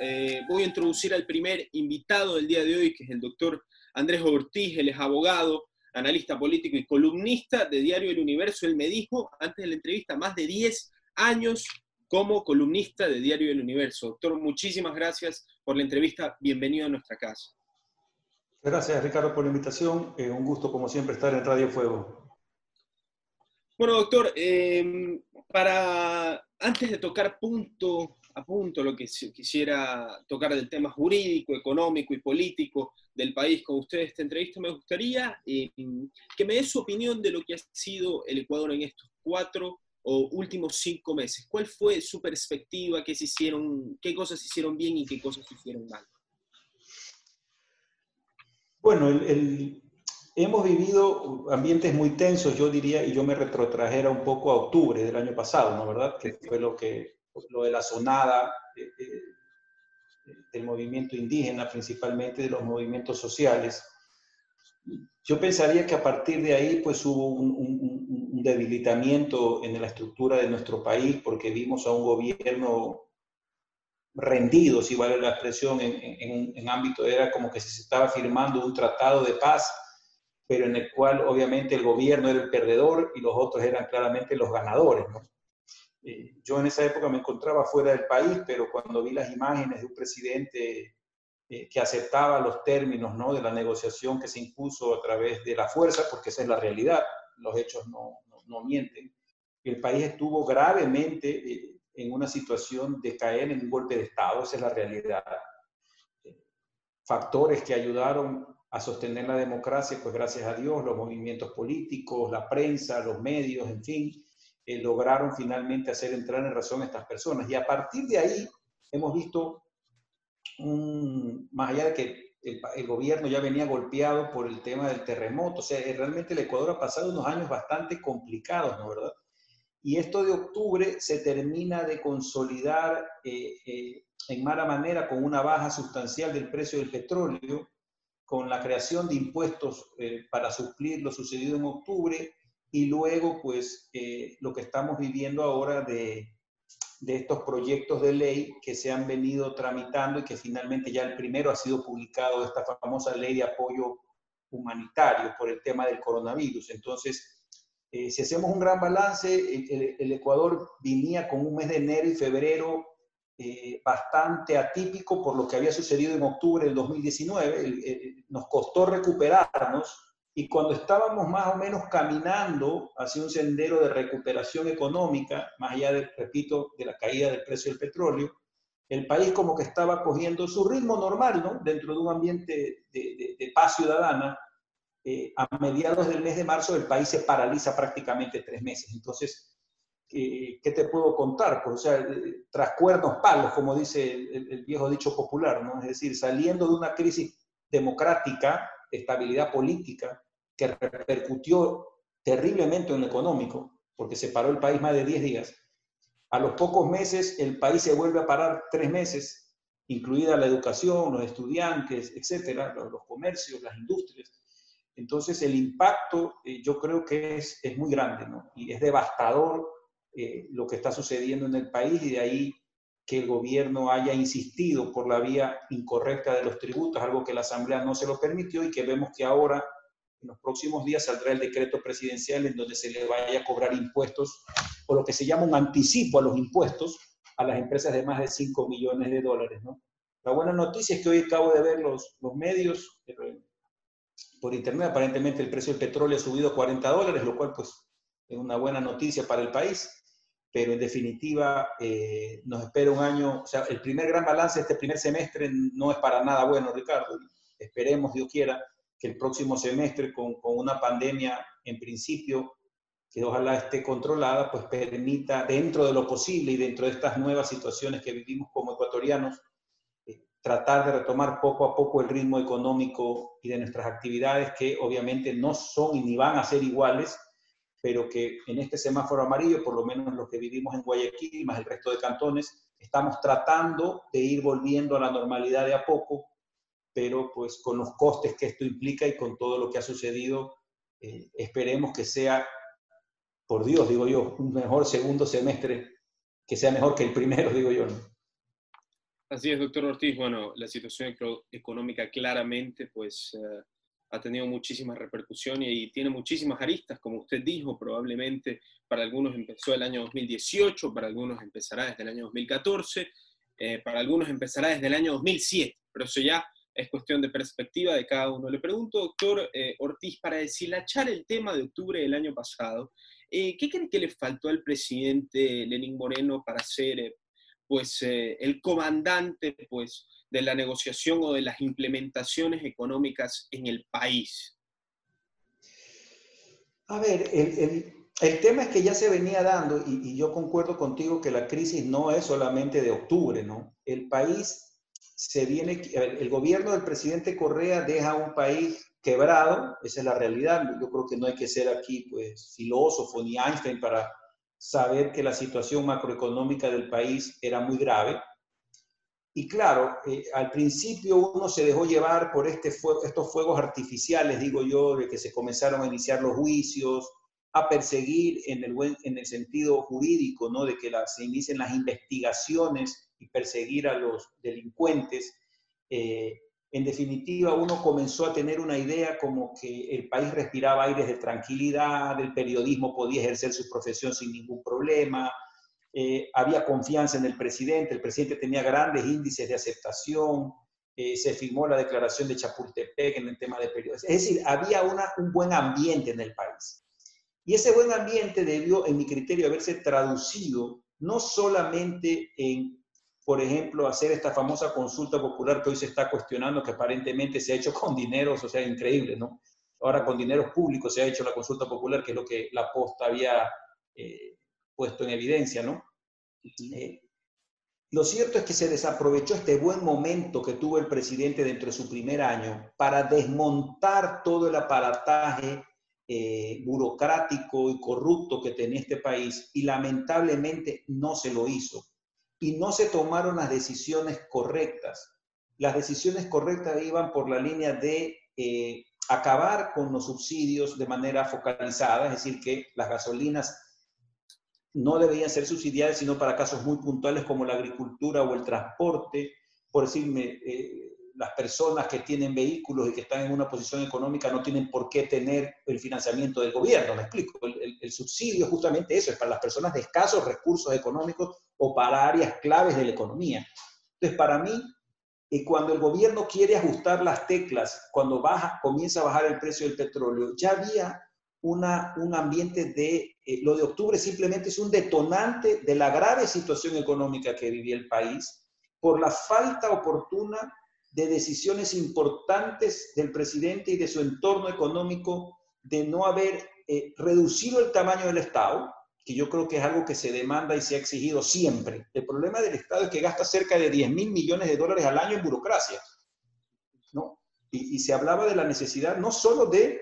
eh, voy a introducir al primer invitado del día de hoy, que es el doctor Andrés Ortiz, él es abogado, analista político y columnista de Diario El Universo. Él me dijo antes de la entrevista más de 10 años como columnista de Diario El Universo. Doctor, muchísimas gracias por la entrevista. Bienvenido a nuestra casa. Gracias, Ricardo, por la invitación. Eh, un gusto, como siempre, estar en Radio Fuego. Bueno, doctor, eh, para antes de tocar punto a lo que quisiera tocar del tema jurídico, económico y político del país con ustedes esta entrevista, me gustaría eh, que me dé su opinión de lo que ha sido el Ecuador en estos cuatro o últimos cinco meses. ¿Cuál fue su perspectiva? ¿Qué, se hicieron, qué cosas se hicieron bien y qué cosas se hicieron mal? Bueno, hemos vivido ambientes muy tensos, yo diría, y yo me retrotrajera un poco a octubre del año pasado, ¿no verdad? Que fue lo que lo de la sonada eh, eh, del movimiento indígena, principalmente de los movimientos sociales. Yo pensaría que a partir de ahí pues hubo un, debilitamiento en la estructura de nuestro país porque vimos a un gobierno rendido, si vale la expresión, en, en, en ámbito, era como que se estaba firmando un tratado de paz, pero en el cual obviamente el gobierno era el perdedor y los otros eran claramente los ganadores. ¿no? Eh, yo en esa época me encontraba fuera del país, pero cuando vi las imágenes de un presidente eh, que aceptaba los términos ¿no? de la negociación que se impuso a través de la fuerza, porque esa es la realidad, los hechos no, no, mienten, el país estuvo gravemente eh, en una situación de caer en un golpe de Estado, esa es la realidad. Factores que ayudaron a sostener la democracia, pues gracias a Dios, los movimientos políticos, la prensa, los medios, en fin, eh, lograron finalmente hacer entrar en razón a estas personas. Y a partir de ahí hemos visto, más allá de que el, gobierno ya venía golpeado por el tema del terremoto, o sea, eh, realmente el Ecuador ha pasado unos años bastante complicados, ¿no verdad? Y esto de octubre se termina de consolidar eh, en mala manera con una baja sustancial del precio del petróleo, con la creación de impuestos para suplir lo sucedido en octubre y luego pues eh, lo que estamos viviendo ahora de, de, estos proyectos de ley que se han venido tramitando y que finalmente ya el primero ha sido publicado, esta famosa ley de apoyo humanitario por el tema del coronavirus. Entonces, eh, si hacemos un gran balance, el, Ecuador venía con un mes de enero y febrero eh, bastante atípico por lo que había sucedido en octubre del 2019. nos costó recuperarnos y cuando estábamos más o menos caminando hacia un sendero de recuperación económica, más allá, de, repito, de la caída del precio del petróleo, el país como que estaba cogiendo su ritmo normal, ¿no? Dentro de un ambiente de, paz ciudadana, eh, a mediados del mes de marzo el país se paraliza prácticamente tres meses. Entonces, ¿qué, te puedo contar? Pues, o sea, eh, tras cuernos palos, como dice el, el, viejo dicho popular, ¿no? Es decir, saliendo de una crisis democrática, estabilidad política, que repercutió terriblemente en lo económico, porque se paró el país más de 10 días. A los pocos meses el país se vuelve a parar tres meses, incluida la educación, los estudiantes, etcétera, los, comercios, las industrias. Entonces el impacto eh, yo creo que es, es, muy grande ¿no? y es devastador eh, lo que está sucediendo en el país y de ahí que el gobierno haya insistido por la vía incorrecta de los tributos, algo que la Asamblea no se lo permitió y que vemos que ahora en los próximos días saldrá el decreto presidencial en donde se le vaya a cobrar impuestos o lo que se llama un anticipo a los impuestos a las empresas de más de 5 millones de dólares. ¿no? La buena noticia es que hoy acabo de ver los, los medios por internet, aparentemente el precio del petróleo ha subido a 40 dólares, lo cual pues es una buena noticia para el país, pero en definitiva eh, nos espera un año, o sea, el primer gran balance de este primer semestre no es para nada bueno, Ricardo. Esperemos, Dios quiera, que el próximo semestre, con, con, una pandemia en principio, que ojalá esté controlada, pues permita, dentro de lo posible y dentro de estas nuevas situaciones que vivimos como ecuatorianos, eh, tratar de retomar poco a poco el ritmo económico y de nuestras actividades, que obviamente no son y ni van a ser iguales, pero que en este semáforo amarillo, por lo menos los que vivimos en Guayaquil, más el resto de cantones, estamos tratando de ir volviendo a la normalidad de a poco, pero pues con los costes que esto implica y con todo lo que ha sucedido, eh, esperemos que sea, por Dios, digo yo, un mejor segundo semestre, que sea mejor que el primero, digo yo. Así es, doctor Ortiz. Bueno, la situación económica claramente pues, eh, ha tenido muchísimas repercusiones y tiene muchísimas aristas, como usted dijo, probablemente para algunos empezó el año 2018, para algunos empezará desde el año 2014, eh, para algunos empezará desde el año 2007, pero eso ya es cuestión de perspectiva de cada uno. Le pregunto, doctor eh, Ortiz, para deshilachar el tema de octubre del año pasado, ¿qué cree que le faltó al presidente Lenín Moreno para ser pues eh, el comandante pues, de la negociación o de las implementaciones económicas en el país? A ver, el, tema es que ya se venía dando, y, yo concuerdo contigo que la crisis no es solamente de octubre, ¿no? El país se viene, el gobierno del presidente Correa deja un país quebrado, esa es la realidad. Yo creo que no hay que ser aquí, pues, filósofo ni Einstein para saber que la situación macroeconómica del país era muy grave. Y claro, eh, al principio uno se dejó llevar por este estos fuegos artificiales, digo yo, de que se comenzaron a iniciar los juicios, a perseguir en el, buen, en el sentido jurídico, ¿no? de que se inicien las investigaciones y perseguir a los delincuentes. Eh, en definitiva, uno comenzó a tener una idea como que el país respiraba aires de tranquilidad, el periodismo podía ejercer su profesión sin ningún problema, eh, había confianza en el presidente, el presidente tenía grandes índices de aceptación, eh, se firmó la declaración de Chapultepec en el tema de periodismo. Es decir, había una, un buen ambiente en el país. Y ese buen ambiente debió, en mi criterio, haberse traducido no solamente en por ejemplo, hacer esta famosa consulta popular que hoy se está cuestionando, que aparentemente se ha hecho con dineros, o sea, increíble, ¿no? Ahora con dineros públicos se ha hecho la consulta popular, que es lo que la posta había eh, puesto en evidencia, ¿no? Eh, lo cierto es que se desaprovechó este buen momento que tuvo el presidente dentro de su primer año para desmontar todo el aparataje eh, burocrático y corrupto que tenía este país y lamentablemente no se lo hizo y no se tomaron las decisiones correctas. Las decisiones correctas iban por la línea de eh, acabar con los subsidios de manera focalizada, es decir, que las gasolinas no deberían ser subsidiadas sino para casos muy puntuales como la agricultura o el transporte. Por decirme, eh, las personas que tienen vehículos y que están en una posición económica no tienen por qué tener el financiamiento del gobierno, me explico. El, el, subsidio justamente eso, es para las personas de escasos recursos económicos o para áreas claves de la economía. Entonces, para mí, y cuando el gobierno quiere ajustar las teclas, cuando baja, comienza a bajar el precio del petróleo, ya había una, un ambiente de, eh, lo de octubre simplemente es un detonante de la grave situación económica que vivía el país por la falta oportuna de decisiones importantes del presidente y de su entorno económico de no haber eh, reducido el tamaño del Estado, que yo creo que es algo que se demanda y se ha exigido siempre. El problema del Estado es que gasta cerca de 10 mil millones de dólares al año en burocracia. ¿no? Y, se hablaba de la necesidad no solo de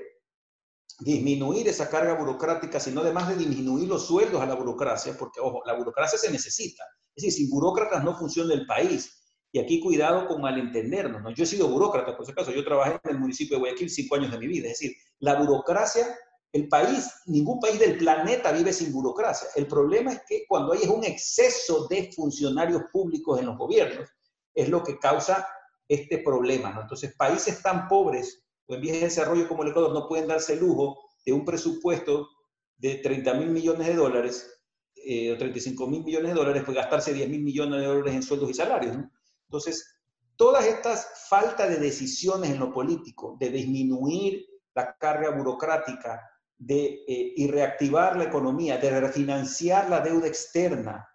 disminuir esa carga burocrática, sino además de disminuir los sueldos a la burocracia, porque, ojo, la burocracia se necesita. Es decir, sin burócratas no funciona el país. Y aquí cuidado con malentendernos. ¿no? Yo he sido burócrata, por si acaso, yo trabajé en el municipio de Guayaquil cinco años de mi vida. Es decir, la burocracia el país, ningún país del planeta vive sin burocracia. El problema es que cuando hay un exceso de funcionarios públicos en los gobiernos, es lo que causa este problema. Entonces, países tan pobres o en vías de desarrollo como el Ecuador no pueden darse el lujo de un presupuesto de 30 mil millones de dólares eh, o 35 mil millones de dólares, pues gastarse 10 mil millones de dólares en sueldos y salarios. Entonces, todas estas faltas de decisiones en lo político, de disminuir la carga burocrática, de, eh, y reactivar la economía, de refinanciar la deuda externa,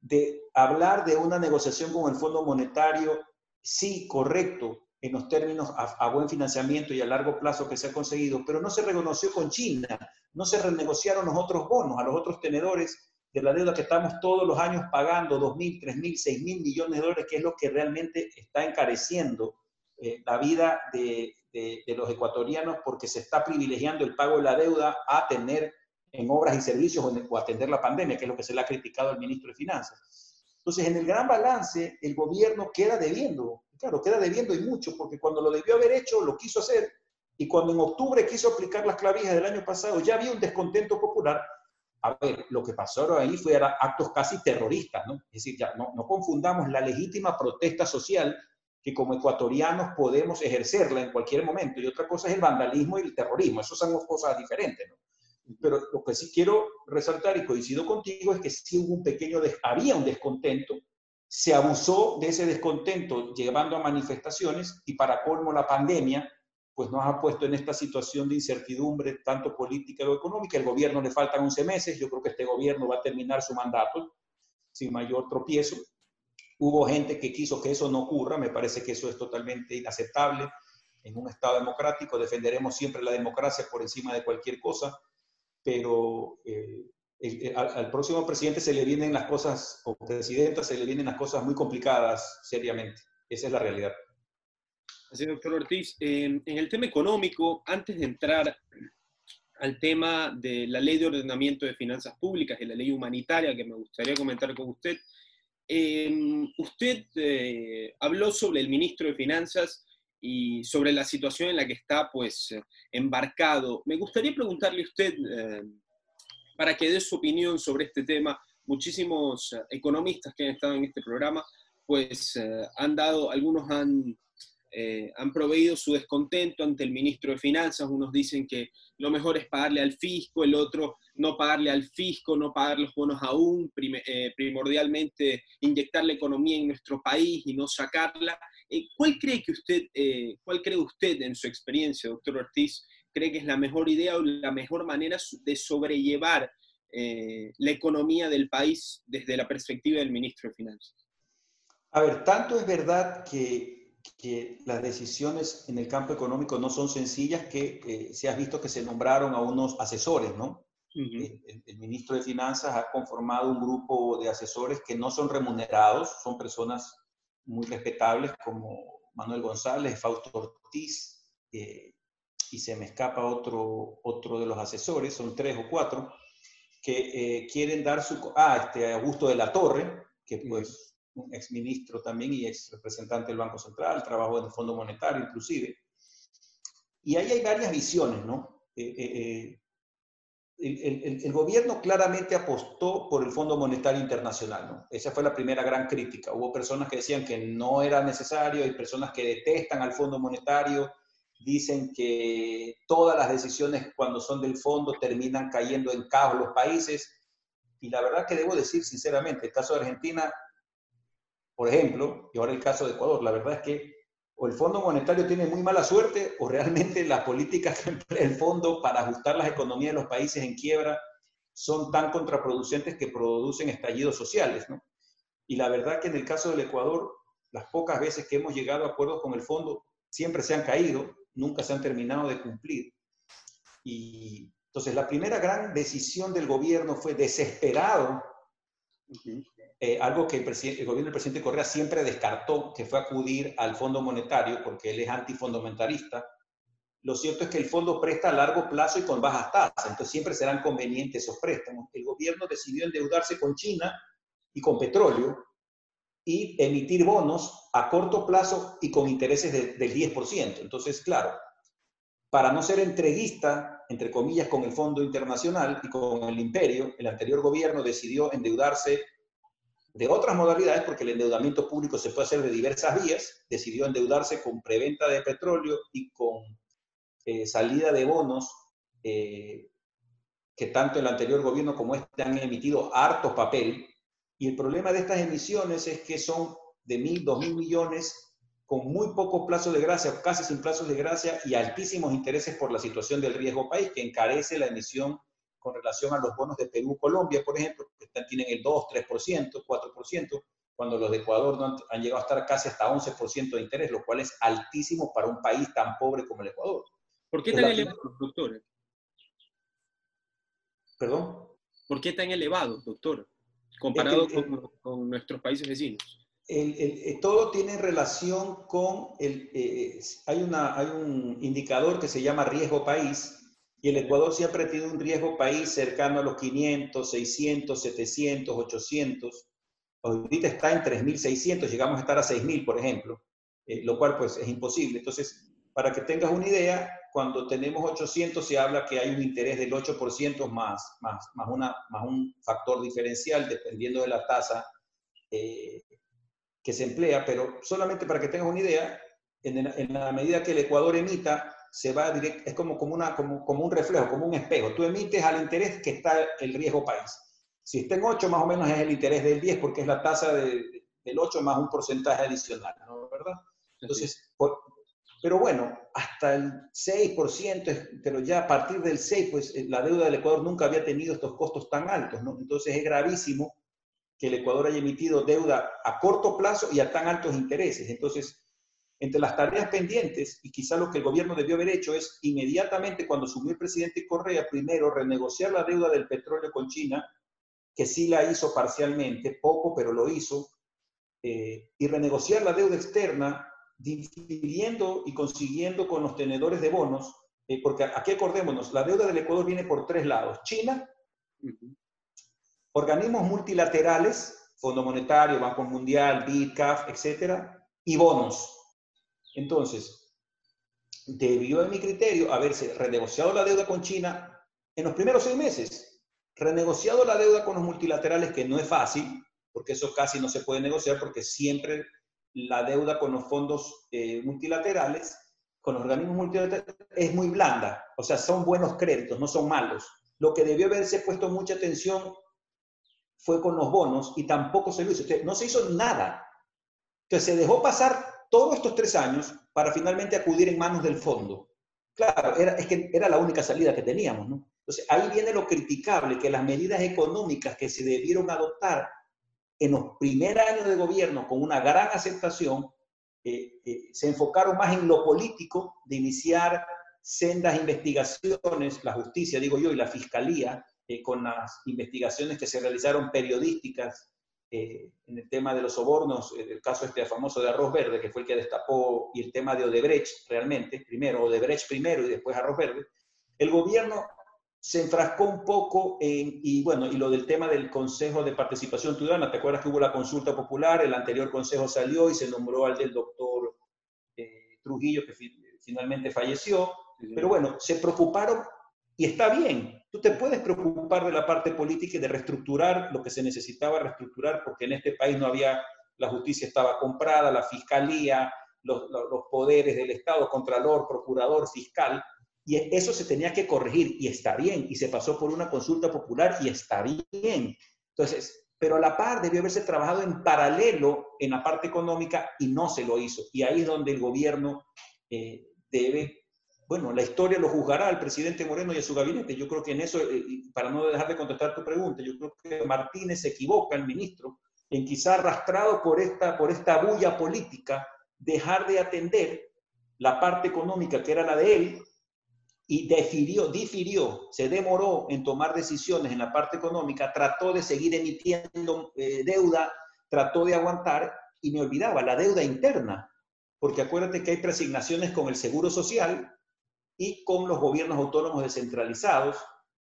de hablar de una negociación con el Fondo Monetario, sí, correcto, en los términos a, buen financiamiento y a largo plazo que se ha conseguido, pero no se reconoció con China, no se renegociaron los otros bonos, a los otros tenedores de la deuda que estamos todos los años pagando, 2.000, 3.000, 6.000 millones de dólares, que es lo que realmente está encareciendo eh, la vida de, de, los ecuatorianos porque se está privilegiando el pago de la deuda a tener en obras y servicios o, atender la pandemia, que es lo que se le ha criticado al ministro de Finanzas. Entonces, en el gran balance, el gobierno queda debiendo, claro, queda debiendo y mucho, porque cuando lo debió haber hecho, lo quiso hacer, y cuando en octubre quiso aplicar las clavijas del año pasado, ya había un descontento popular, a ver, lo que pasó ahí fue actos casi terroristas, ¿no? Es decir, ya no, no confundamos la legítima protesta social que como ecuatorianos podemos ejercerla en cualquier momento, y otra cosa es el vandalismo y el terrorismo, eso son dos cosas diferentes, ¿no? Pero lo que sí quiero resaltar y coincido contigo es que sí hubo un pequeño, había un descontento, se abusó de ese descontento llevando a manifestaciones y para colmo la pandemia pues nos ha puesto en esta situación de incertidumbre, tanto política como económica. El gobierno le faltan 11 meses, yo creo que este gobierno va a terminar su mandato sin mayor tropiezo. Hubo gente que quiso que eso no ocurra, me parece que eso es totalmente inaceptable. En un Estado democrático defenderemos siempre la democracia por encima de cualquier cosa, pero eh, al, próximo presidente se le vienen las cosas, o presidenta, se le vienen las cosas muy complicadas seriamente. Esa es la realidad. Así, doctor Ortiz. en el tema económico, antes de entrar al tema de la ley de ordenamiento de finanzas públicas y la ley humanitaria que me gustaría comentar con usted, em, usted eh, habló sobre el ministro de Finanzas y sobre la situación en la que está pues embarcado. Me gustaría preguntarle a usted, eh, para que dé su opinión sobre este tema, muchísimos economistas que han estado en este programa, pues eh, han dado, algunos han eh, han proveído su descontento ante el ministro de Finanzas. Unos dicen que lo mejor es pagarle al fisco, el otro no pagarle al fisco, no pagar los bonos aún, eh, primordialmente inyectar la economía en nuestro país y no sacarla. Eh, ¿Cuál cree que usted, cuál cree usted en su experiencia, doctor Ortiz, cree que es la mejor idea o la mejor manera de sobrellevar la economía del país desde la perspectiva del ministro de Finanzas? A ver, tanto es verdad que que las decisiones en el campo económico no son sencillas, que eh, se ha visto que se nombraron a unos asesores, ¿no? el, ministro de Finanzas ha conformado un grupo de asesores que no son remunerados, son personas muy respetables como Manuel González, Fausto Ortiz, eh, y se me escapa otro, otro de los asesores, son tres o cuatro, que eh, quieren dar su... Ah, este Augusto de la Torre, que pues un exministro también y ex representante del Banco Central, trabajó en el Fondo Monetario inclusive. Y ahí hay varias visiones, ¿no? Eh, eh, eh, el, gobierno claramente apostó por el Fondo Monetario Internacional, ¿no? Esa fue la primera gran crítica. Hubo personas que decían que no era necesario, hay personas que detestan al Fondo Monetario, dicen que todas las decisiones cuando son del fondo terminan cayendo en caos los países. Y la verdad que debo decir sinceramente, el caso de Argentina por ejemplo, y ahora el caso de Ecuador, la verdad es que o el Fondo Monetario tiene muy mala suerte o realmente las políticas que emplea el fondo para ajustar las economías de los países en quiebra son tan contraproducentes que producen estallidos sociales. ¿no? Y la verdad que en el caso del Ecuador, las pocas veces que hemos llegado a acuerdos con el fondo siempre se han caído, nunca se han terminado de cumplir. Y entonces la primera gran decisión del gobierno fue desesperado eh, algo que el, gobierno del presidente Correa siempre descartó, que fue acudir al Fondo Monetario, porque él es antifundamentalista. Lo cierto es que el fondo presta a largo plazo y con bajas tasas, entonces siempre serán convenientes esos préstamos. El gobierno decidió endeudarse con China y con petróleo y emitir bonos a corto plazo y con intereses del 10%. Entonces, claro, para no ser entreguista, entre comillas, con el Fondo Internacional y con el imperio, el anterior gobierno decidió endeudarse de otras modalidades, porque el endeudamiento público se puede hacer de diversas vías, decidió endeudarse con preventa de petróleo y con eh, salida de bonos, eh, que tanto el anterior gobierno como este han emitido harto papel. Y el problema de estas emisiones es que son de mil, dos mil millones con muy poco plazo de gracia, casi sin plazos de gracia y altísimos intereses por la situación del riesgo país, que encarece la emisión con relación a los bonos de Perú, Colombia, por ejemplo, tienen el 2, 3%, 4%, cuando los de Ecuador no han, llegado a estar casi hasta 11% de interés, lo cual es altísimo para un país tan pobre como el Ecuador. ¿Por qué tan elevado, doctor? ¿Perdón? ¿Por qué tan elevado, doctor, comparado con, nuestros países vecinos? El, todo tiene relación con el, eh, hay, una, hay un indicador que se llama riesgo país, y el Ecuador siempre ha tenido un riesgo país cercano a los 500, 600, 700, 800. Ahorita está en 3.600, llegamos a estar a 6.000, por ejemplo, eh, lo cual pues es imposible. Entonces, para que tengas una idea, cuando tenemos 800 se habla que hay un interés del 8% más, más, más, una, más un factor diferencial dependiendo de la tasa eh, que se emplea, pero solamente para que tengas una idea, en, la medida que el Ecuador emita, se va direct, es como, como, una, como, como un reflejo, como un espejo. Tú emites al interés que está el riesgo país. Si está en 8, más o menos es el interés del 10, porque es la tasa de, del 8 más un porcentaje adicional, ¿no? ¿verdad? Entonces, pero bueno, hasta el 6%, pero ya a partir del 6, pues eh, la deuda del Ecuador nunca había tenido estos costos tan altos, ¿no? Entonces es gravísimo que el Ecuador haya emitido deuda a corto plazo y a tan altos intereses. Entonces, entre las tareas pendientes, y quizá lo que el gobierno debió haber hecho es inmediatamente cuando subió el presidente Correa, primero renegociar la deuda del petróleo con China, que sí la hizo parcialmente, poco, pero lo hizo, eh, y renegociar la deuda externa, difiriendo y consiguiendo con los tenedores de bonos, eh, porque aquí acordémonos, la deuda del Ecuador viene por tres lados, China, organismos multilaterales, Fondo Monetario, Banco Mundial, BID, CAF, etcétera, y bonos. Entonces, debió, en mi criterio, haberse renegociado la deuda con China en los primeros seis meses, renegociado la deuda con los multilaterales, que no es fácil, porque eso casi no se puede negociar, porque siempre la deuda con los fondos eh, multilaterales, con los organismos multilaterales, es muy blanda. O sea, son buenos créditos, no son malos. Lo que debió haberse puesto mucha atención fue con los bonos y tampoco se lo hizo. no se hizo nada. Entonces se dejó pasar todos estos tres años para finalmente acudir en manos del fondo. Claro, era, la única salida que teníamos, ¿no? Entonces ahí viene lo criticable, que las medidas económicas que se debieron adoptar en los primeros años de gobierno con una gran aceptación, eh, eh, se enfocaron más en lo político, de iniciar sendas investigaciones, la justicia, digo yo, y la fiscalía, eh, con las investigaciones que se realizaron periodísticas en el tema de los sobornos, el caso este famoso de Arroz Verde, que fue el que destapó, y el tema de Odebrecht realmente, primero Odebrecht primero y después Arroz Verde, el gobierno se enfrascó un poco en, y bueno, y lo del tema del Consejo de Participación Ciudadana, ¿te acuerdas que hubo la consulta popular? El anterior consejo salió y se nombró al del doctor eh, Trujillo, que finalmente falleció. Pero bueno, se preocuparon y está bien. Tú te puedes preocupar de la parte política y de reestructurar lo que se necesitaba reestructurar, porque en este país no había, la justicia estaba comprada, la fiscalía, los, los poderes del Estado, contralor, procurador, fiscal, y eso se tenía que corregir y está bien. Y se pasó por una consulta popular y está bien. Entonces, pero a la par debió haberse trabajado en paralelo en la parte económica y no se lo hizo. Y ahí es donde el gobierno eh, debe, bueno, la historia lo juzgará al presidente Moreno y a su gabinete. Yo creo que en eso, eh, para no dejar de contestar tu pregunta, yo creo que Martínez se equivoca, el ministro, en quizá arrastrado por esta, por esta bulla política, dejar de atender la parte económica que era la de él y difirió, difirió, se demoró en tomar decisiones en la parte económica, trató de seguir emitiendo eh, deuda, trató de aguantar y me olvidaba la deuda interna, porque acuérdate que hay presignaciones con el Seguro Social y con los gobiernos autónomos descentralizados,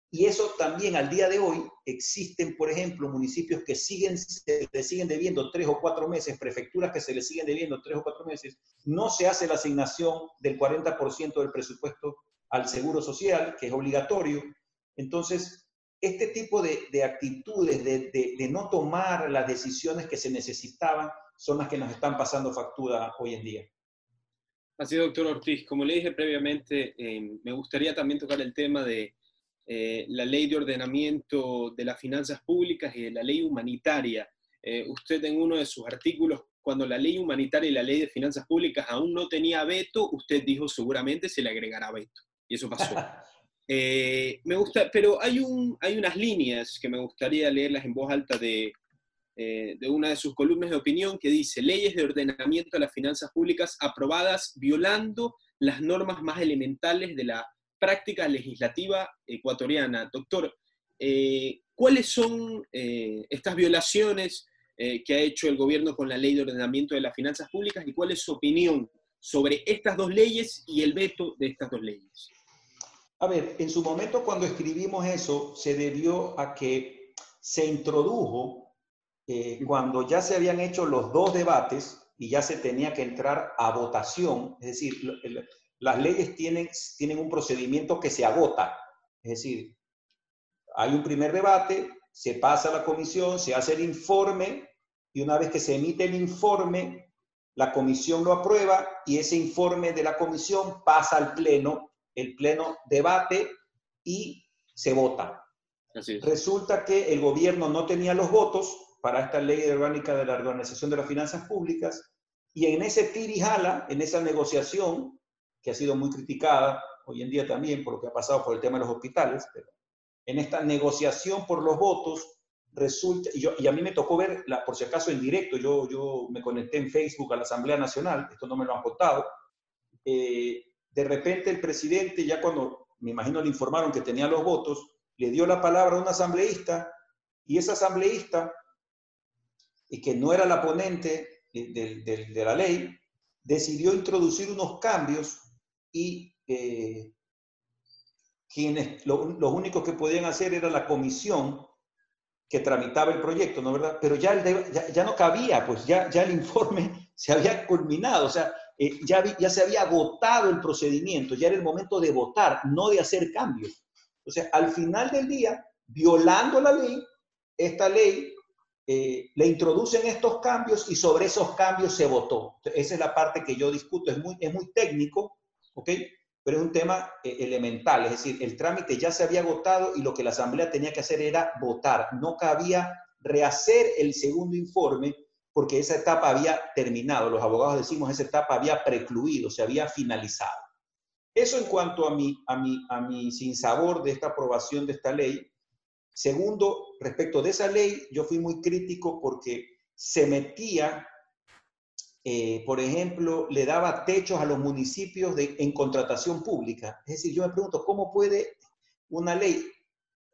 y eso también al día de hoy existen, por ejemplo, municipios que siguen, se le siguen debiendo tres o cuatro meses, prefecturas que se le siguen debiendo tres o cuatro meses, no se hace la asignación del 40% del presupuesto al seguro social, que es obligatorio. Entonces, este tipo de, actitudes, de, no tomar las decisiones que se necesitaban, son las que nos están pasando factura hoy en día. Así, doctor Ortiz, como le dije previamente, eh, me gustaría también tocar el tema de eh, la ley de ordenamiento de las finanzas públicas y de la ley humanitaria. Eh, usted en uno de sus artículos, cuando la ley humanitaria y la ley de finanzas públicas aún no tenía veto, usted dijo seguramente se le agregará veto y eso pasó. Me gusta, pero hay, un, hay unas líneas que me gustaría leerlas en voz alta de, eh, de una de sus columnas de opinión que dice, leyes de ordenamiento de las finanzas públicas aprobadas violando las normas más elementales de la práctica legislativa ecuatoriana. Doctor, eh, ¿cuáles son estas violaciones que ha hecho el gobierno con la ley de ordenamiento de las finanzas públicas y cuál es su opinión sobre estas dos leyes y el veto de estas dos leyes? A ver, en su momento cuando escribimos eso, se debió a que se introdujo eh, cuando ya se habían hecho los dos debates y ya se tenía que entrar a votación, es decir, las leyes tienen, tienen un procedimiento que se agota. Es decir, hay un primer debate, se pasa a la comisión, se hace el informe y una vez que se emite el informe, la comisión lo aprueba y ese informe de la comisión pasa al pleno, el pleno debate y se vota. Resulta que el gobierno no tenía los votos para esta ley orgánica de la organización de las finanzas públicas y en ese tirijala, en esa negociación, que ha sido muy criticada hoy en día también por lo que ha pasado por el tema de los hospitales, pero en esta negociación por los votos, resulta, y, yo, y a mí me tocó ver, la, por si acaso en directo, yo, yo me conecté en Facebook a la Asamblea Nacional, esto no me lo han contado, eh, de repente el presidente, ya cuando me imagino le informaron que tenía los votos, le dio la palabra a un asambleísta y ese asambleísta, y que no era la ponente de, de, de la ley, decidió introducir unos cambios y eh, quienes, lo, los únicos que podían hacer era la comisión que tramitaba el proyecto, ¿no verdad? Pero ya, el ya, no cabía, pues ya, ya el informe se había culminado, o sea, eh, ya, ya se había agotado el procedimiento, ya era el momento de votar, no de hacer cambios. O sea, al final del día, violando la ley, esta ley eh, le introducen estos cambios y sobre esos cambios se votó. Esa es la parte que yo discuto, es muy, es muy técnico, ¿ok? pero es un tema eh, elemental, es decir, el trámite ya se había agotado y lo que la Asamblea tenía que hacer era votar. No cabía rehacer el segundo informe porque esa etapa había terminado. Los abogados decimos esa etapa había precluido, se había finalizado. Eso en cuanto a mi, a mi, a mi sinsabor de esta aprobación de esta ley. Segundo, respecto de esa ley, yo fui muy crítico porque se metía eh, por ejemplo, le daba techos a los municipios de, en contratación pública. Es decir, yo me pregunto, ¿cómo puede una ley,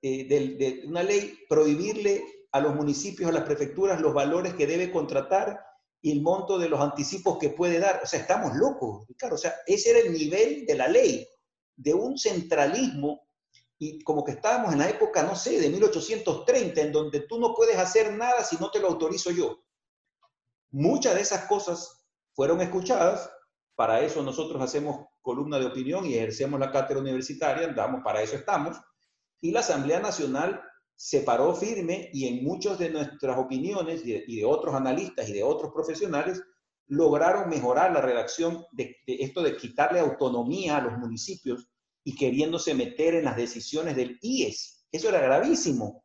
eh, una ley prohibirle a los municipios, a las prefecturas, los valores que debe contratar y el monto de los anticipos que puede dar? O sea, estamos locos, claro. O sea, ese era el nivel de la ley, de un centralismo y como que estábamos en la época, no sé, de 1830, en donde tú no puedes hacer nada si no te lo autorizo yo. Muchas de esas cosas fueron escuchadas, para eso nosotros hacemos columna de opinión y ejercemos la cátedra universitaria, andamos, para eso estamos, y la Asamblea Nacional se paró firme y en muchas de nuestras opiniones y de, otros analistas y de otros profesionales lograron mejorar la redacción de, de, esto de quitarle autonomía a los municipios y queriéndose meter en las decisiones del IES. Eso era gravísimo.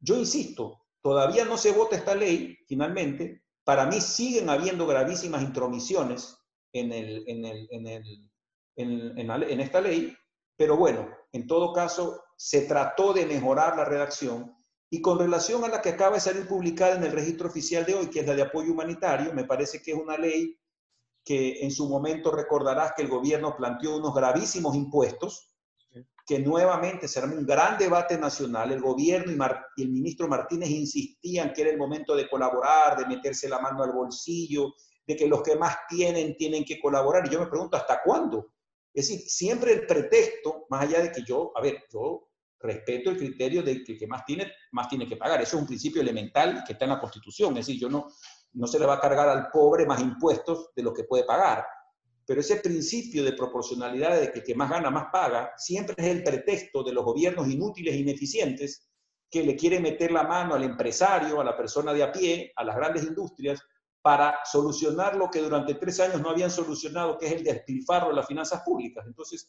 Yo insisto, todavía no se vota esta ley finalmente, para mí siguen habiendo gravísimas intromisiones en, en, esta ley, pero bueno, en todo caso, se trató de mejorar la redacción y con relación a la que acaba de salir publicada en el registro oficial de hoy, que es la de apoyo humanitario, me parece que es una ley que en su momento recordarás que el gobierno planteó unos gravísimos impuestos que nuevamente se armó un gran debate nacional. El gobierno y, el ministro Martínez insistían que era el momento de colaborar, de meterse la mano al bolsillo, de que los que más tienen tienen que colaborar. Y yo me pregunto, ¿hasta cuándo? Es decir, siempre el pretexto, más allá de que yo, a ver, yo respeto el criterio de que el que más tiene, más tiene que pagar. Eso es un principio elemental que está en la Constitución. Es decir, yo no, no se le va a cargar al pobre más impuestos de lo que puede pagar. Pero ese principio de proporcionalidad de que el que más gana, más paga, siempre es el pretexto de los gobiernos inútiles e ineficientes que le quieren meter la mano al empresario, a la persona de a pie, a las grandes industrias, para solucionar lo que durante tres años no habían solucionado, que es el despilfarro de las finanzas públicas. Entonces,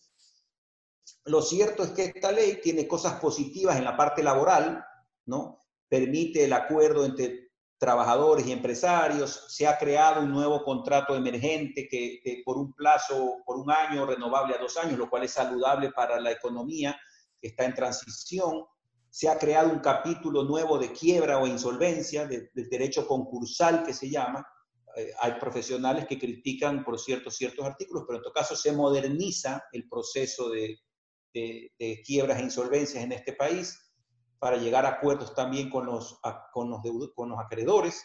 lo cierto es que esta ley tiene cosas positivas en la parte laboral, ¿no? Permite el acuerdo entre trabajadores y empresarios, se ha creado un nuevo contrato emergente que, por un plazo, por un año, renovable a dos años, lo cual es saludable para la economía que está en transición. Se ha creado un capítulo nuevo de quiebra o insolvencia, del derecho concursal que se llama. Eh, hay profesionales que critican, por cierto, ciertos artículos, pero en todo caso se moderniza el proceso de, de, de quiebras e insolvencias en este país para llegar a acuerdos también con los, con los, con los acreedores.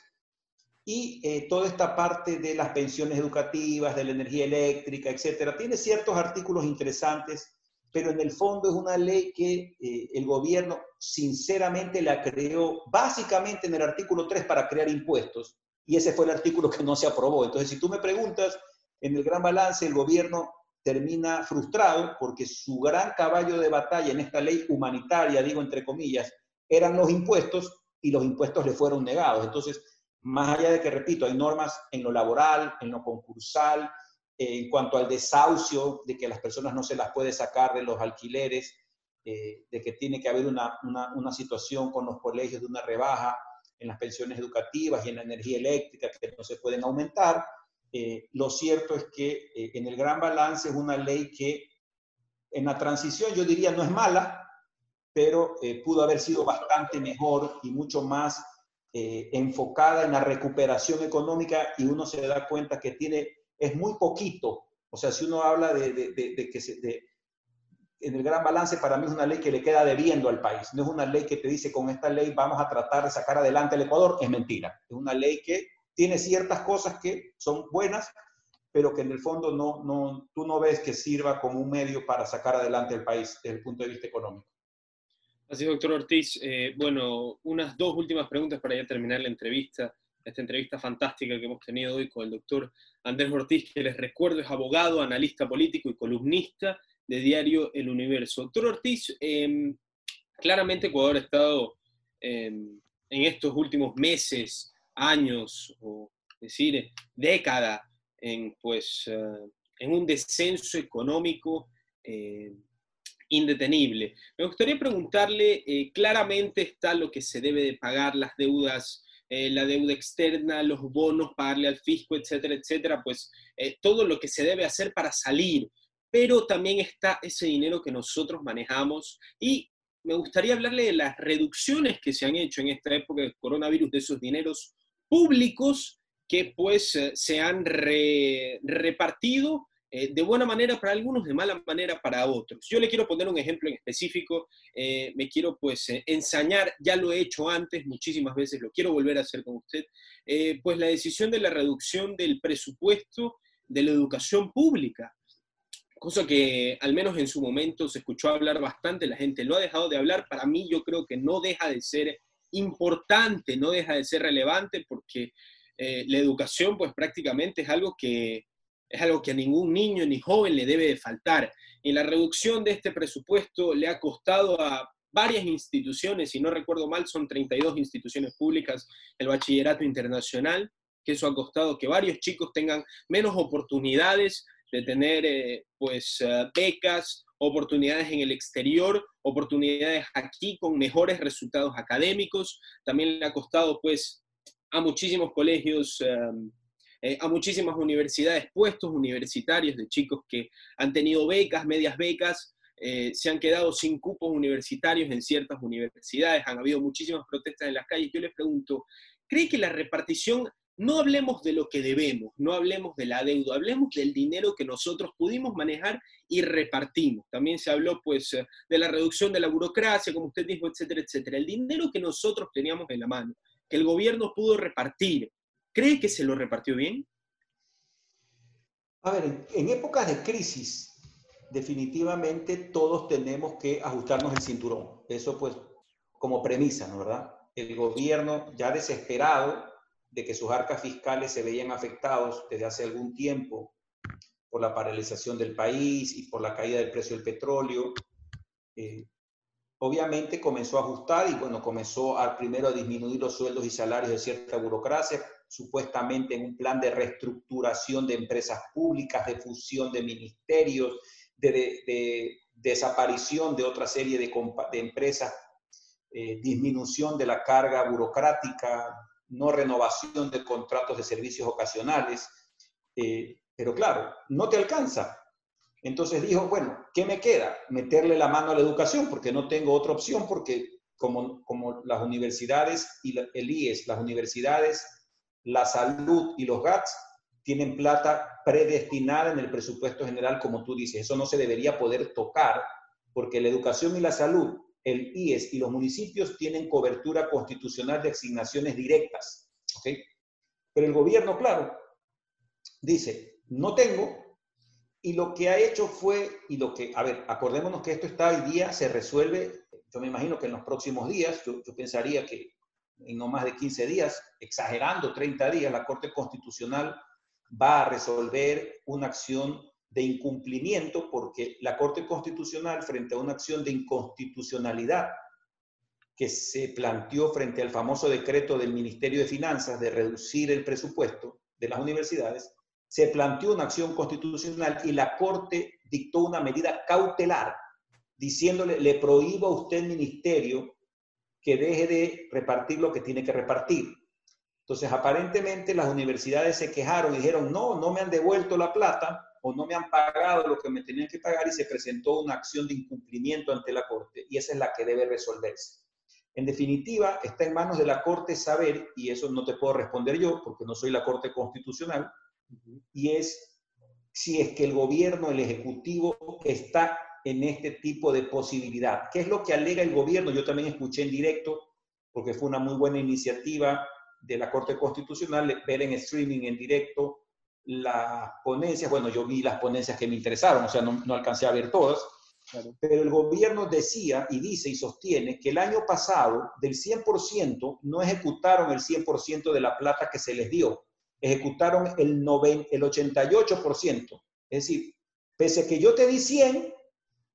Y eh, toda esta parte de las pensiones educativas, de la energía eléctrica, etcétera, tiene ciertos artículos interesantes, pero en el fondo es una ley que eh, el gobierno sinceramente la creó básicamente en el artículo 3 para crear impuestos, y ese fue el artículo que no se aprobó. Entonces, si tú me preguntas, en el gran balance el gobierno termina frustrado porque su gran caballo de batalla en esta ley humanitaria, digo entre comillas, eran los impuestos y los impuestos le fueron negados. Entonces, más allá de que, repito, hay normas en lo laboral, en lo concursal, en cuanto al desahucio, de que las personas no se las puede sacar de los alquileres, eh, de que tiene que haber una, una, situación con los colegios de una rebaja en las pensiones educativas y en la energía eléctrica que no se pueden aumentar. Eh, lo cierto es que eh, en el gran balance es una ley que en la transición yo diría no es mala, pero pudo haber sido bastante mejor y mucho más enfocada en la recuperación económica y uno se da cuenta que tiene, es muy poquito. O sea, si uno habla de, que en el gran balance para mí es una ley que le queda debiendo al país. No es una ley que te dice con esta ley vamos a tratar de sacar adelante el Ecuador. Es mentira. Es una ley que tiene ciertas cosas que son buenas, pero que en el fondo no, no, tú no ves que sirva como un medio para sacar adelante el país desde el punto de vista económico. Así doctor Ortiz. Eh, bueno, unas dos últimas preguntas para ya terminar la entrevista, esta entrevista fantástica que hemos tenido hoy con el doctor Andrés Ortiz, que les recuerdo es abogado, analista político y columnista de Diario El Universo. Doctor Ortiz, em, claramente Ecuador ha estado em, en estos últimos meses, años, o decir, década, en, pues, eh, en un descenso económico em, indetenible. Me gustaría preguntarle, eh, claramente está lo que se debe de pagar, las deudas, eh, la deuda externa, los bonos, pagarle al fisco, etcétera, etcétera, pues todo lo que se debe hacer para salir pero también está ese dinero que nosotros manejamos y me gustaría hablarle de las reducciones que se han hecho en esta época del coronavirus de esos dineros públicos que pues eh, se han repartido eh, de buena manera para algunos, de mala manera para otros. Yo le quiero poner un ejemplo en específico, eh, me quiero pues ensañar, ya lo he hecho antes muchísimas veces, lo quiero volver a hacer con usted, pues la decisión de la reducción del presupuesto de la educación pública cosa que al menos en su momento se escuchó hablar bastante, la gente lo ha dejado de hablar, para mí yo creo que no deja de ser importante, no deja de ser relevante porque eh, la educación pues prácticamente es algo que es algo que a ningún niño ni joven le debe de faltar. Y la reducción de este presupuesto le ha costado a varias instituciones, si no recuerdo mal, son 32 instituciones públicas, el bachillerato internacional, que eso ha costado que varios chicos tengan menos oportunidades de tener eh, pues eh, becas, oportunidades en el exterior, oportunidades aquí con mejores resultados académicos. También le ha costado pues a muchísimos colegios, em, eh, a muchísimas universidades, puestos universitarios de chicos que han tenido becas, medias becas, se han quedado sin cupos universitarios en ciertas universidades, han habido muchísimas protestas en las calles. Yo les pregunto, ¿cree que la repartición no hablemos de lo que debemos, no hablemos de la deuda, hablemos del dinero que nosotros pudimos manejar y repartimos. También se habló pues eh, de la reducción de la burocracia, como usted dijo, etcétera, etcétera. El dinero que nosotros teníamos en la mano, que el gobierno pudo repartir, ¿cree que se lo repartió bien? A ver, en épocas de crisis, definitivamente todos tenemos que ajustarnos el cinturón. Eso pues como premisa, ¿no verdad? El gobierno ya desesperado de que sus arcas fiscales se veían afectados desde hace algún tiempo por la paralización del país y por la caída del precio del petróleo. Eh, obviamente comenzó a ajustar y bueno, comenzó a, primero a disminuir los sueldos y salarios de cierta burocracia, supuestamente en un plan de reestructuración de empresas públicas, de fusión de ministerios, de, desaparición de otra serie de, empresas, eh, disminución de la carga burocrática, no renovación de contratos de servicios ocasionales. Eh, pero claro, no te alcanza. Entonces dijo, bueno, ¿qué me queda? Meterle la mano a la educación porque no tengo otra opción porque como, como las universidades y el IES, las universidades, la salud y los GATS tienen plata predestinada en el presupuesto general, como tú dices. Eso no se debería poder tocar porque la educación y la salud el IES y los municipios tienen cobertura constitucional de asignaciones directas. Pero el gobierno, claro, dice, no tengo, y lo que ha hecho fue, y lo que, a ver, acordémonos que esto está hoy día, se resuelve, yo me imagino que en los próximos días, yo, yo pensaría que en no más de 15 días, exagerando 30 días, la Corte Constitucional va a resolver una acción de incumplimiento porque la Corte Constitucional, frente a una acción de inconstitucionalidad que se planteó frente al famoso decreto del Ministerio de Finanzas de reducir el presupuesto de las universidades, se planteó una acción constitucional y la Corte dictó una medida cautelar diciéndole, le prohíbo a usted, ministerio, que deje de repartir lo que tiene que repartir. Entonces, aparentemente las universidades se quejaron dijeron, no, no me han devuelto la plata o no me han pagado lo que me tenían que pagar y se presentó una acción de incumplimiento ante la Corte y esa es la que debe resolverse. En definitiva, está en manos de la Corte saber, y eso no te puedo responder yo porque no soy la Corte Constitucional, y es si es que el gobierno, el Ejecutivo, está en este tipo de posibilidad. ¿Qué es lo que alega el gobierno? Yo también escuché en directo, porque fue una muy buena iniciativa de la Corte Constitucional, ver en streaming en directo las ponencias. Bueno, yo vi las ponencias que me interesaron, o sea, no, no alcancé a ver todas, pero el gobierno decía y dice y sostiene que el año pasado del 100% no ejecutaron el 100% de la plata que se les dio, ejecutaron el, 90, el 88%. Es decir, pese a que yo te di 100,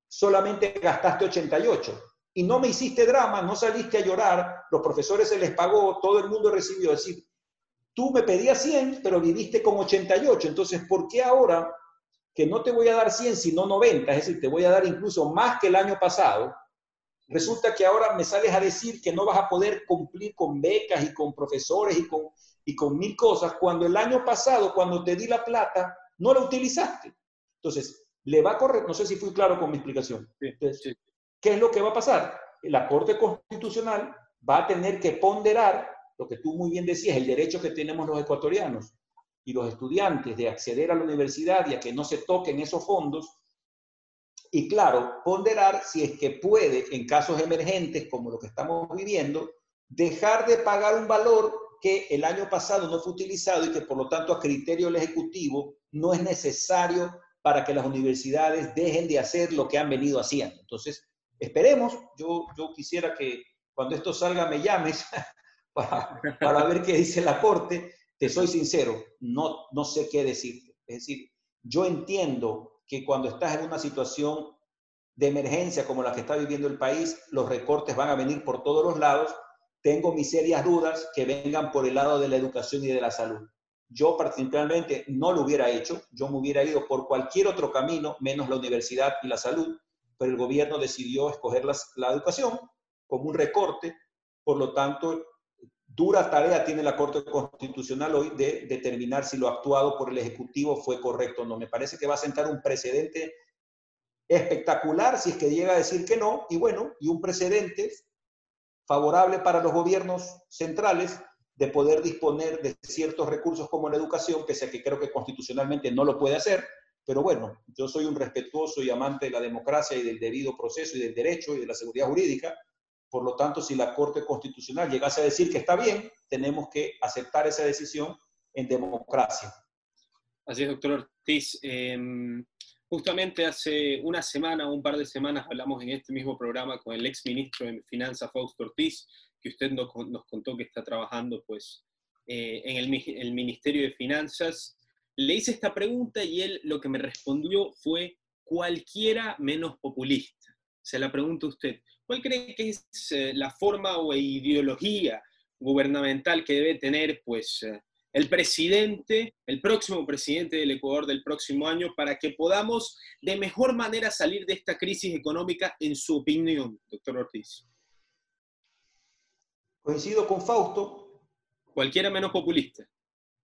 solamente gastaste 88 y no me hiciste drama, no saliste a llorar, los profesores se les pagó, todo el mundo recibió. Es decir, tú me pedías 100, pero viviste con 88. Entonces, ¿por qué ahora que no te voy a dar 100 sino 90, es decir, te voy a dar incluso más que el año pasado, resulta que ahora me sales a decir que no vas a poder cumplir con becas y con profesores y con, y con mil cosas, cuando el año pasado, cuando te di la plata, no la utilizaste. Entonces, le va a correr, no sé si fui claro con mi explicación. ¿Qué es lo que va a pasar? La Corte Constitucional va a tener que ponderar lo que tú muy bien decías, el derecho que tenemos los ecuatorianos y los estudiantes de acceder a la universidad y a que no se toquen esos fondos. Y claro, ponderar si es que puede, en casos emergentes como lo que estamos viviendo, dejar de pagar un valor que el año pasado no fue utilizado y que por lo tanto a criterio del Ejecutivo no es necesario para que las universidades dejen de hacer lo que han venido haciendo. Entonces, esperemos, yo, yo quisiera que cuando esto salga me llames para, ver qué dice la Corte, te soy sincero, no, no sé qué decirte. Es decir, yo entiendo que cuando estás en una situación de emergencia como la que está viviendo el país, los recortes van a venir por todos los lados. Tengo mis serias dudas que vengan por el lado de la educación y de la salud. Yo particularmente no lo hubiera hecho, yo me hubiera ido por cualquier otro camino, menos la universidad y la salud, pero el gobierno decidió escoger la educación como un recorte, por lo tanto dura tarea tiene la Corte Constitucional hoy de determinar si lo actuado por el Ejecutivo fue correcto o no. Me parece que va a sentar un precedente espectacular si es que llega a decir que no, y bueno, y un precedente favorable para los gobiernos centrales de poder disponer de ciertos recursos como la educación, que sea que creo que constitucionalmente no lo puede hacer, pero bueno, yo soy un respetuoso y amante de la democracia y del debido proceso y del derecho y de la seguridad jurídica, por lo tanto, si la Corte Constitucional llegase a decir que está bien, tenemos que aceptar esa decisión en democracia. Así es, doctor Ortiz. Em, justamente hace una semana un par de semanas hablamos en este mismo programa con el ex ministro de Finanzas, Fausto Ortiz, que usted nos, contó que está trabajando pues, eh, en el Ministerio de Finanzas. Le hice esta pregunta y él lo que me respondió fue cualquiera menos populista. Se la pregunto a usted. ¿Cuál cree que es eh, la forma o ideología gubernamental que debe tener pues, eh, el presidente, el próximo presidente del Ecuador del próximo año, para que podamos de mejor manera salir de esta crisis económica, en su opinión, doctor Ortiz? Coincido con Fausto. Cualquiera menos populista.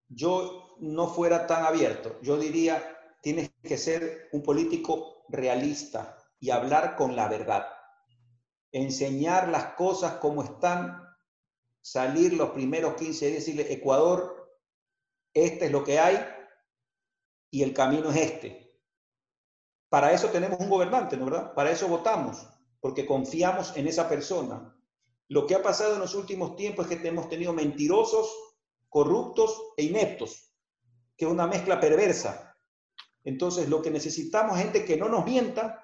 Yo no fuera tan abierto. Yo diría, tienes que ser un político realista y hablar con la verdad enseñar las cosas como están, salir los primeros 15 días y decirle, Ecuador, este es lo que hay y el camino es este. Para eso tenemos un gobernante, ¿no verdad? Para eso votamos, porque confiamos en esa persona. Lo que ha pasado en los últimos tiempos es que hemos tenido mentirosos, corruptos e ineptos, que es una mezcla perversa. Entonces, lo que necesitamos es gente que no nos mienta,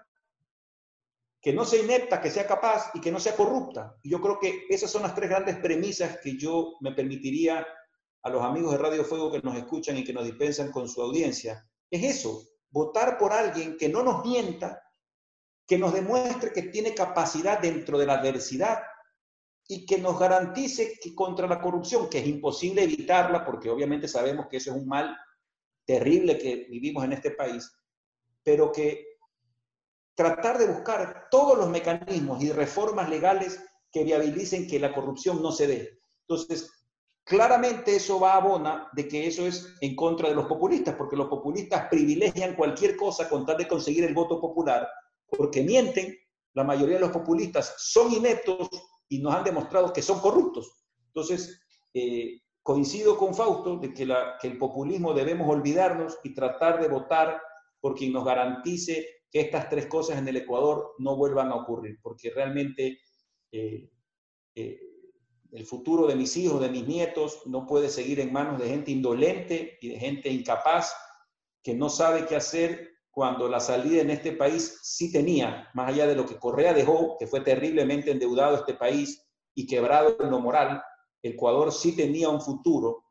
que no sea inepta, que sea capaz y que no sea corrupta. Y yo creo que esas son las tres grandes premisas que yo me permitiría a los amigos de Radio Fuego que nos escuchan y que nos dispensan con su audiencia. Es eso, votar por alguien que no nos mienta, que nos demuestre que tiene capacidad dentro de la adversidad y que nos garantice que contra la corrupción, que es imposible evitarla, porque obviamente sabemos que eso es un mal terrible que vivimos en este país, pero que tratar de buscar todos los mecanismos y reformas legales que viabilicen que la corrupción no se dé. Entonces, claramente eso va a abona de que eso es en contra de los populistas, porque los populistas privilegian cualquier cosa con tal de conseguir el voto popular, porque mienten, la mayoría de los populistas son ineptos y nos han demostrado que son corruptos. Entonces, eh, coincido con Fausto de que, que el populismo debemos olvidarnos y tratar de votar por quien nos garantice que estas tres cosas en el Ecuador no vuelvan a ocurrir, porque realmente eh, eh, el futuro de mis hijos, de mis nietos, no puede seguir en manos de gente indolente y de gente incapaz que no sabe qué hacer cuando la salida en este país sí tenía, más allá de lo que Correa dejó, que fue terriblemente endeudado este país y quebrado en lo moral, Ecuador sí tenía un futuro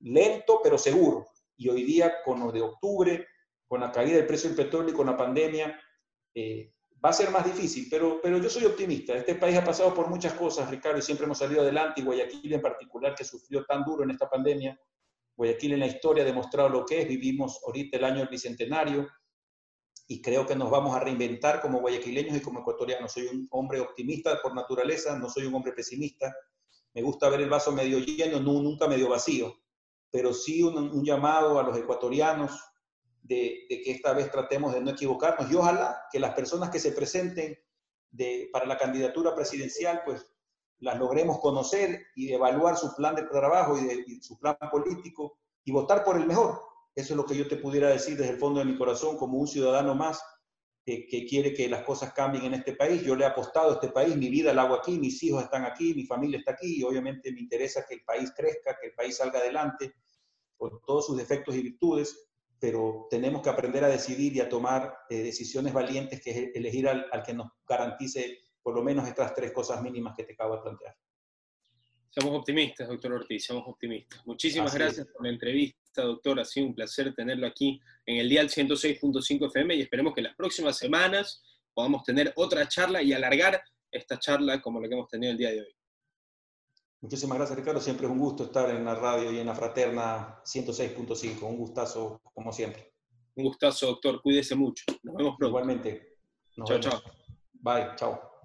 lento pero seguro. Y hoy día, con lo de octubre, con la caída del precio del petróleo y con la pandemia, eh, va a ser más difícil, pero, pero yo soy optimista. Este país ha pasado por muchas cosas, Ricardo, y siempre hemos salido adelante, y Guayaquil en particular, que sufrió tan duro en esta pandemia, Guayaquil en la historia ha demostrado lo que es, vivimos ahorita el año del Bicentenario y creo que nos vamos a reinventar como guayaquileños y como ecuatorianos. Soy un hombre optimista por naturaleza, no soy un hombre pesimista. Me gusta ver el vaso medio lleno, no, nunca medio vacío, pero sí un, un llamado a los ecuatorianos de, que esta vez tratemos de no equivocarnos y ojalá que las personas que se presenten de, para la candidatura presidencial, pues las logremos conocer y evaluar su plan de trabajo y, su plan político y votar por el mejor. Eso es lo que yo te pudiera decir desde el fondo de mi corazón como un ciudadano más que, que, quiere que las cosas cambien en este país. Yo le he apostado a este país, mi vida la hago aquí, mis hijos están aquí, mi familia está aquí y obviamente me interesa que el país crezca, que el país salga adelante con todos sus defectos y virtudes, pero tenemos que aprender a decidir y a tomar eh, decisiones valientes, que es elegir al, al que nos garantice por lo menos estas tres cosas mínimas que te acabo de plantear. Somos optimistas, doctor Ortiz, somos optimistas. Muchísimas Así gracias es. por la entrevista, doctor. Ha sido un placer tenerlo aquí en el Dial 106.5 FM y esperemos que las próximas semanas podamos tener otra charla y alargar esta charla como la que hemos tenido el día de hoy. Muchísimas gracias, Ricardo. Siempre es un gusto estar en la radio y en la fraterna 106.5. Un gustazo, como siempre. Un gustazo, doctor. Cuídese mucho. Nos vemos pronto. Igualmente. Nos chao, vemos. chao. Bye, chao.